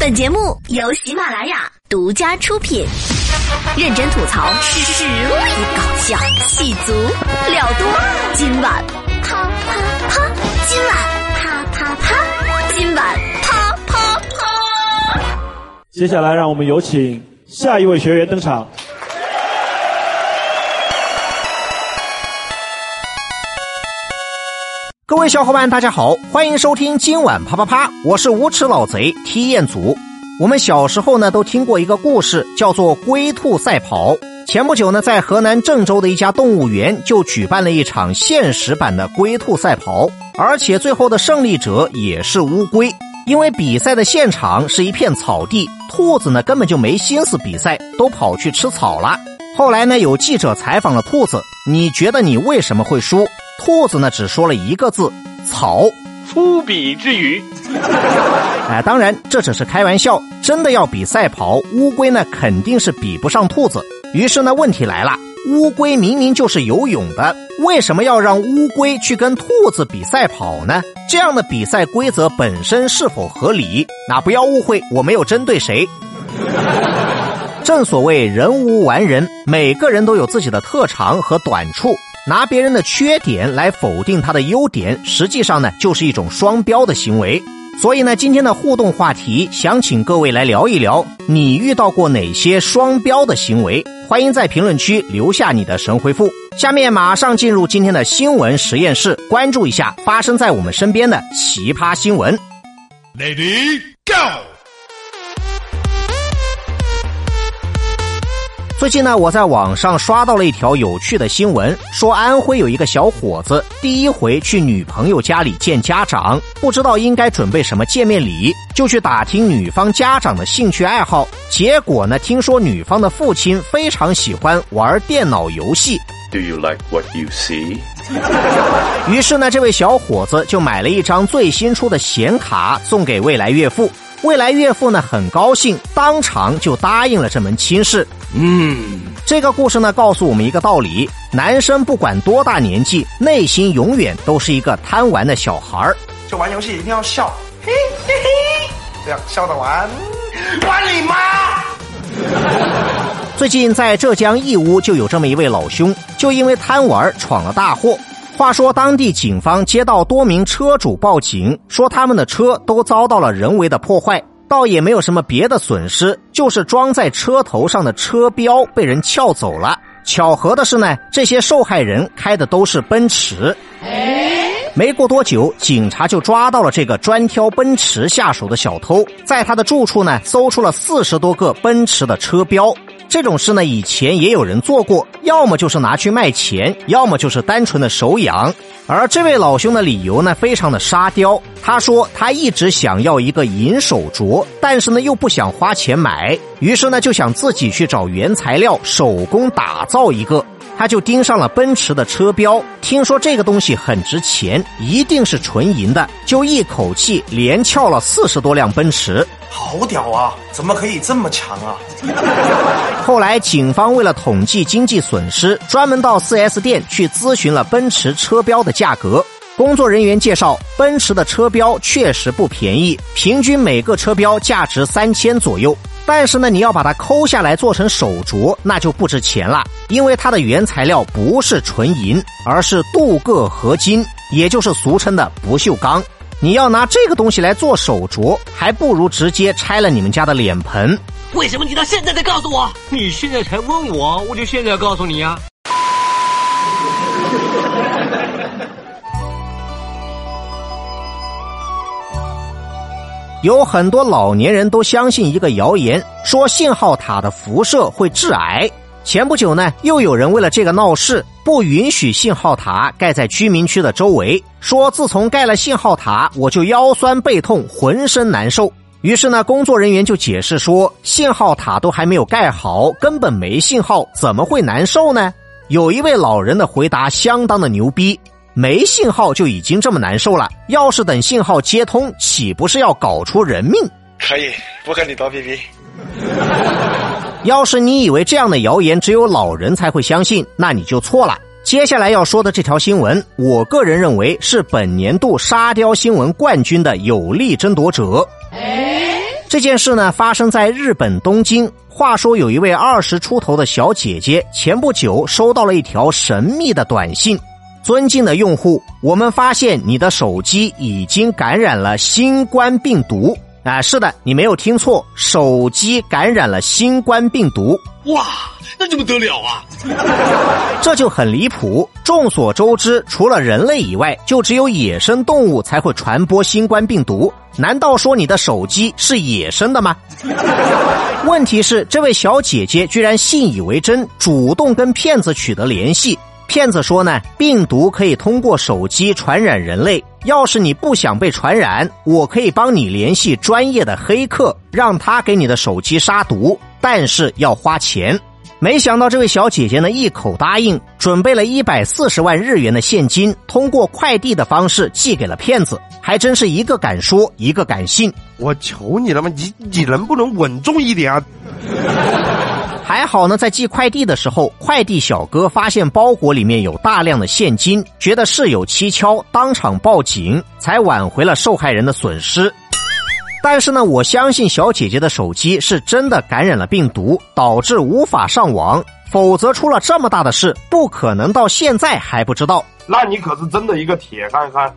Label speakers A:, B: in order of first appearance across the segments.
A: 本节目由喜马拉雅独家出品，认真吐槽，实力搞笑，气足了多。今晚啪啪啪，今晚啪啪啪，今晚啪啪啪。
B: 接下来，让我们有请下一位学员登场。
C: 各位小伙伴，大家好，欢迎收听今晚啪啪啪，我是无耻老贼踢彦祖。我们小时候呢都听过一个故事，叫做龟兔赛跑。前不久呢，在河南郑州的一家动物园就举办了一场现实版的龟兔赛跑，而且最后的胜利者也是乌龟。因为比赛的现场是一片草地，兔子呢根本就没心思比赛，都跑去吃草了。后来呢，有记者采访了兔子，你觉得你为什么会输？兔子呢，只说了一个字：草。
D: 粗鄙之语。
C: 哎，当然这只是开玩笑，真的要比赛跑，乌龟呢肯定是比不上兔子。于是呢，问题来了，乌龟明明就是游泳的，为什么要让乌龟去跟兔子比赛跑呢？这样的比赛规则本身是否合理？那不要误会，我没有针对谁。正所谓人无完人，每个人都有自己的特长和短处。拿别人的缺点来否定他的优点，实际上呢就是一种双标的行为。所以呢，今天的互动话题想请各位来聊一聊，你遇到过哪些双标的行为？欢迎在评论区留下你的神回复。下面马上进入今天的新闻实验室，关注一下发生在我们身边的奇葩新闻。Lady Go。最近呢，我在网上刷到了一条有趣的新闻，说安徽有一个小伙子第一回去女朋友家里见家长，不知道应该准备什么见面礼，就去打听女方家长的兴趣爱好。结果呢，听说女方的父亲非常喜欢玩电脑游戏。
D: Do you like what you see？
C: 于是呢，这位小伙子就买了一张最新出的显卡送给未来岳父。未来岳父呢很高兴，当场就答应了这门亲事。嗯，这个故事呢告诉我们一个道理：男生不管多大年纪，内心永远都是一个贪玩的小孩儿。
E: 就玩游戏一定要笑，嘿嘿嘿，这样笑着玩，玩你妈！
C: 最近在浙江义乌就有这么一位老兄，就因为贪玩闯了大祸。话说，当地警方接到多名车主报警，说他们的车都遭到了人为的破坏，倒也没有什么别的损失，就是装在车头上的车标被人撬走了。巧合的是呢，这些受害人开的都是奔驰。没过多久，警察就抓到了这个专挑奔驰下手的小偷，在他的住处呢，搜出了四十多个奔驰的车标。这种事呢，以前也有人做过，要么就是拿去卖钱，要么就是单纯的手痒。而这位老兄的理由呢，非常的沙雕。他说他一直想要一个银手镯，但是呢又不想花钱买，于是呢就想自己去找原材料，手工打造一个。他就盯上了奔驰的车标，听说这个东西很值钱，一定是纯银的，就一口气连撬了四十多辆奔驰。
E: 好屌啊！怎么可以这么强啊？
C: 后来警方为了统计经济损失，专门到 4S 店去咨询了奔驰车标的价格。工作人员介绍，奔驰的车标确实不便宜，平均每个车标价值三千左右。但是呢，你要把它抠下来做成手镯，那就不值钱了，因为它的原材料不是纯银，而是镀铬合金，也就是俗称的不锈钢。你要拿这个东西来做手镯，还不如直接拆了你们家的脸盆。
F: 为什么你到现在才告诉我？
G: 你现在才问我，我就现在告诉你啊。
C: 有很多老年人都相信一个谣言，说信号塔的辐射会致癌。前不久呢，又有人为了这个闹事，不允许信号塔盖在居民区的周围，说自从盖了信号塔，我就腰酸背痛，浑身难受。于是呢，工作人员就解释说，信号塔都还没有盖好，根本没信号，怎么会难受呢？有一位老人的回答相当的牛逼，没信号就已经这么难受了，要是等信号接通，岂不是要搞出人命？
E: 可以，不跟你多逼逼。
C: 要是你以为这样的谣言只有老人才会相信，那你就错了。接下来要说的这条新闻，我个人认为是本年度沙雕新闻冠军的有力争夺者。这件事呢，发生在日本东京。话说，有一位二十出头的小姐姐，前不久收到了一条神秘的短信：“尊敬的用户，我们发现你的手机已经感染了新冠病毒。”啊，是的，你没有听错，手机感染了新冠病毒。
F: 哇，那怎么得了啊？
C: 这就很离谱。众所周知，除了人类以外，就只有野生动物才会传播新冠病毒。难道说你的手机是野生的吗？问题是，这位小姐姐居然信以为真，主动跟骗子取得联系。骗子说呢，病毒可以通过手机传染人类。要是你不想被传染，我可以帮你联系专业的黑客，让他给你的手机杀毒，但是要花钱。没想到这位小姐姐呢，一口答应，准备了一百四十万日元的现金，通过快递的方式寄给了骗子。还真是一个敢说，一个敢信。
E: 我求你了吗？你你能不能稳重一点啊？
C: 还好呢，在寄快递的时候，快递小哥发现包裹里面有大量的现金，觉得事有蹊跷，当场报警，才挽回了受害人的损失。但是呢，我相信小姐姐的手机是真的感染了病毒，导致无法上网，否则出了这么大的事，不可能到现在还不知道。
E: 那你可是真的一个铁憨憨。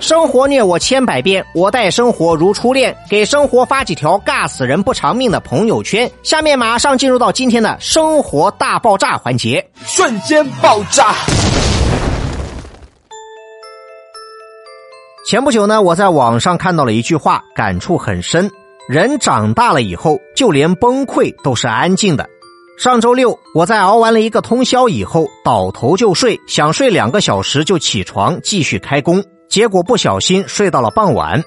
C: 生活虐我千百遍，我待生活如初恋。给生活发几条尬死人不偿命的朋友圈。下面马上进入到今天的生活大爆炸环节，
E: 瞬间爆炸。
C: 前不久呢，我在网上看到了一句话，感触很深。人长大了以后，就连崩溃都是安静的。上周六，我在熬完了一个通宵以后，倒头就睡，想睡两个小时就起床继续开工，结果不小心睡到了傍晚。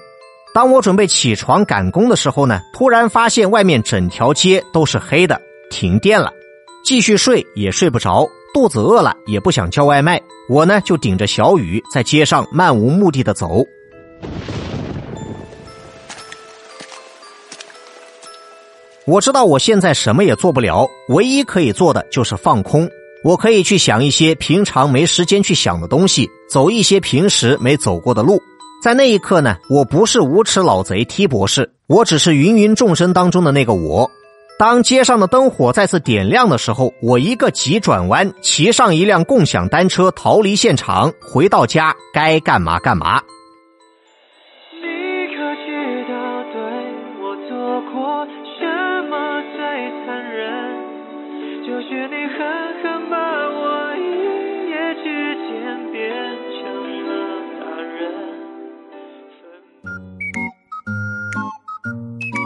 C: 当我准备起床赶工的时候呢，突然发现外面整条街都是黑的，停电了。继续睡也睡不着，肚子饿了也不想叫外卖，我呢就顶着小雨在街上漫无目的的走。我知道我现在什么也做不了，唯一可以做的就是放空。我可以去想一些平常没时间去想的东西，走一些平时没走过的路。在那一刻呢，我不是无耻老贼 T 博士，我只是芸芸众生当中的那个我。当街上的灯火再次点亮的时候，我一个急转弯，骑上一辆共享单车逃离现场，回到家该干嘛干嘛。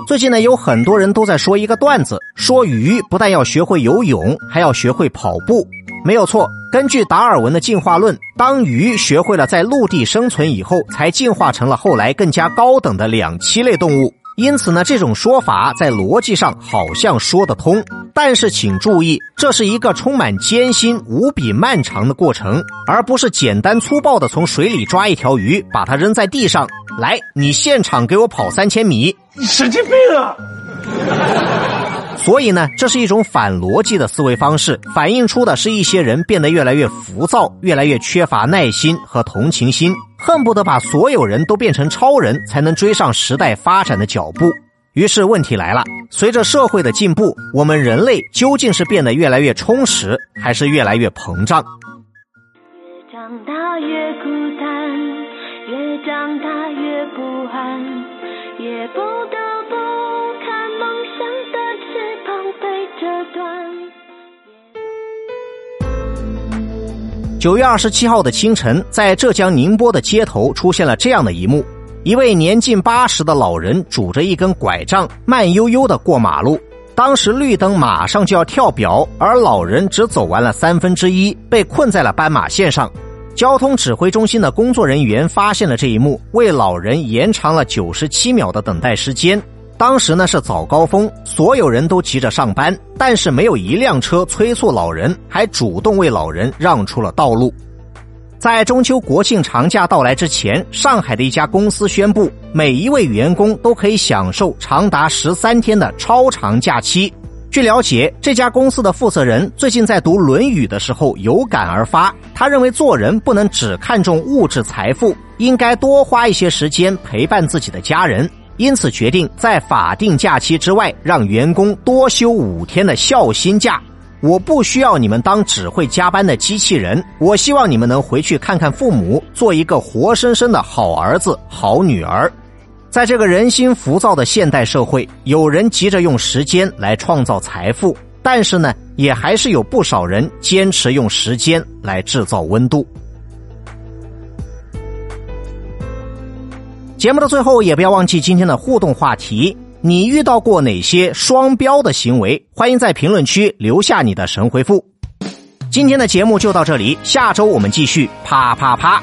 C: 最近呢，有很多人都在说一个段子，说鱼不但要学会游泳，还要学会跑步。没有错，根据达尔文的进化论，当鱼学会了在陆地生存以后，才进化成了后来更加高等的两栖类动物。因此呢，这种说法在逻辑上好像说得通。但是请注意，这是一个充满艰辛、无比漫长的过程，而不是简单粗暴的从水里抓一条鱼，把它扔在地上。来，你现场给我跑三千米！
E: 你神经病啊！
C: 所以呢，这是一种反逻辑的思维方式，反映出的是一些人变得越来越浮躁，越来越缺乏耐心和同情心，恨不得把所有人都变成超人才能追上时代发展的脚步。于是问题来了：随着社会的进步，我们人类究竟是变得越来越充实，还是越来越膨胀？越长大越孤单。长大越不安，也不得不看梦想的翅膀被折断。九月二十七号的清晨，在浙江宁波的街头出现了这样的一幕：一位年近八十的老人拄着一根拐杖，慢悠悠的过马路。当时绿灯马上就要跳表，而老人只走完了三分之一，被困在了斑马线上。交通指挥中心的工作人员发现了这一幕，为老人延长了九十七秒的等待时间。当时呢是早高峰，所有人都急着上班，但是没有一辆车催促老人，还主动为老人让出了道路。在中秋国庆长假到来之前，上海的一家公司宣布，每一位员工都可以享受长达十三天的超长假期。据了解，这家公司的负责人最近在读《论语》的时候有感而发，他认为做人不能只看重物质财富，应该多花一些时间陪伴自己的家人，因此决定在法定假期之外让员工多休五天的孝心假。我不需要你们当只会加班的机器人，我希望你们能回去看看父母，做一个活生生的好儿子、好女儿。在这个人心浮躁的现代社会，有人急着用时间来创造财富，但是呢，也还是有不少人坚持用时间来制造温度。节目的最后，也不要忘记今天的互动话题。你遇到过哪些双标的行为？欢迎在评论区留下你的神回复。今天的节目就到这里，下周我们继续啪啪啪。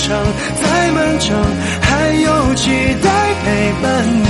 H: 长，再漫长，还有期待。陪伴你，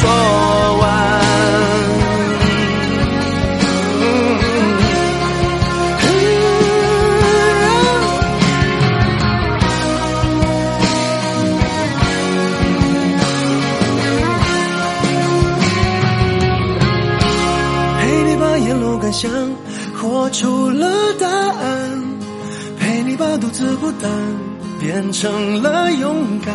H: 说完。陪你把沿路感想活出了答案，陪你把独自孤单变成了勇敢。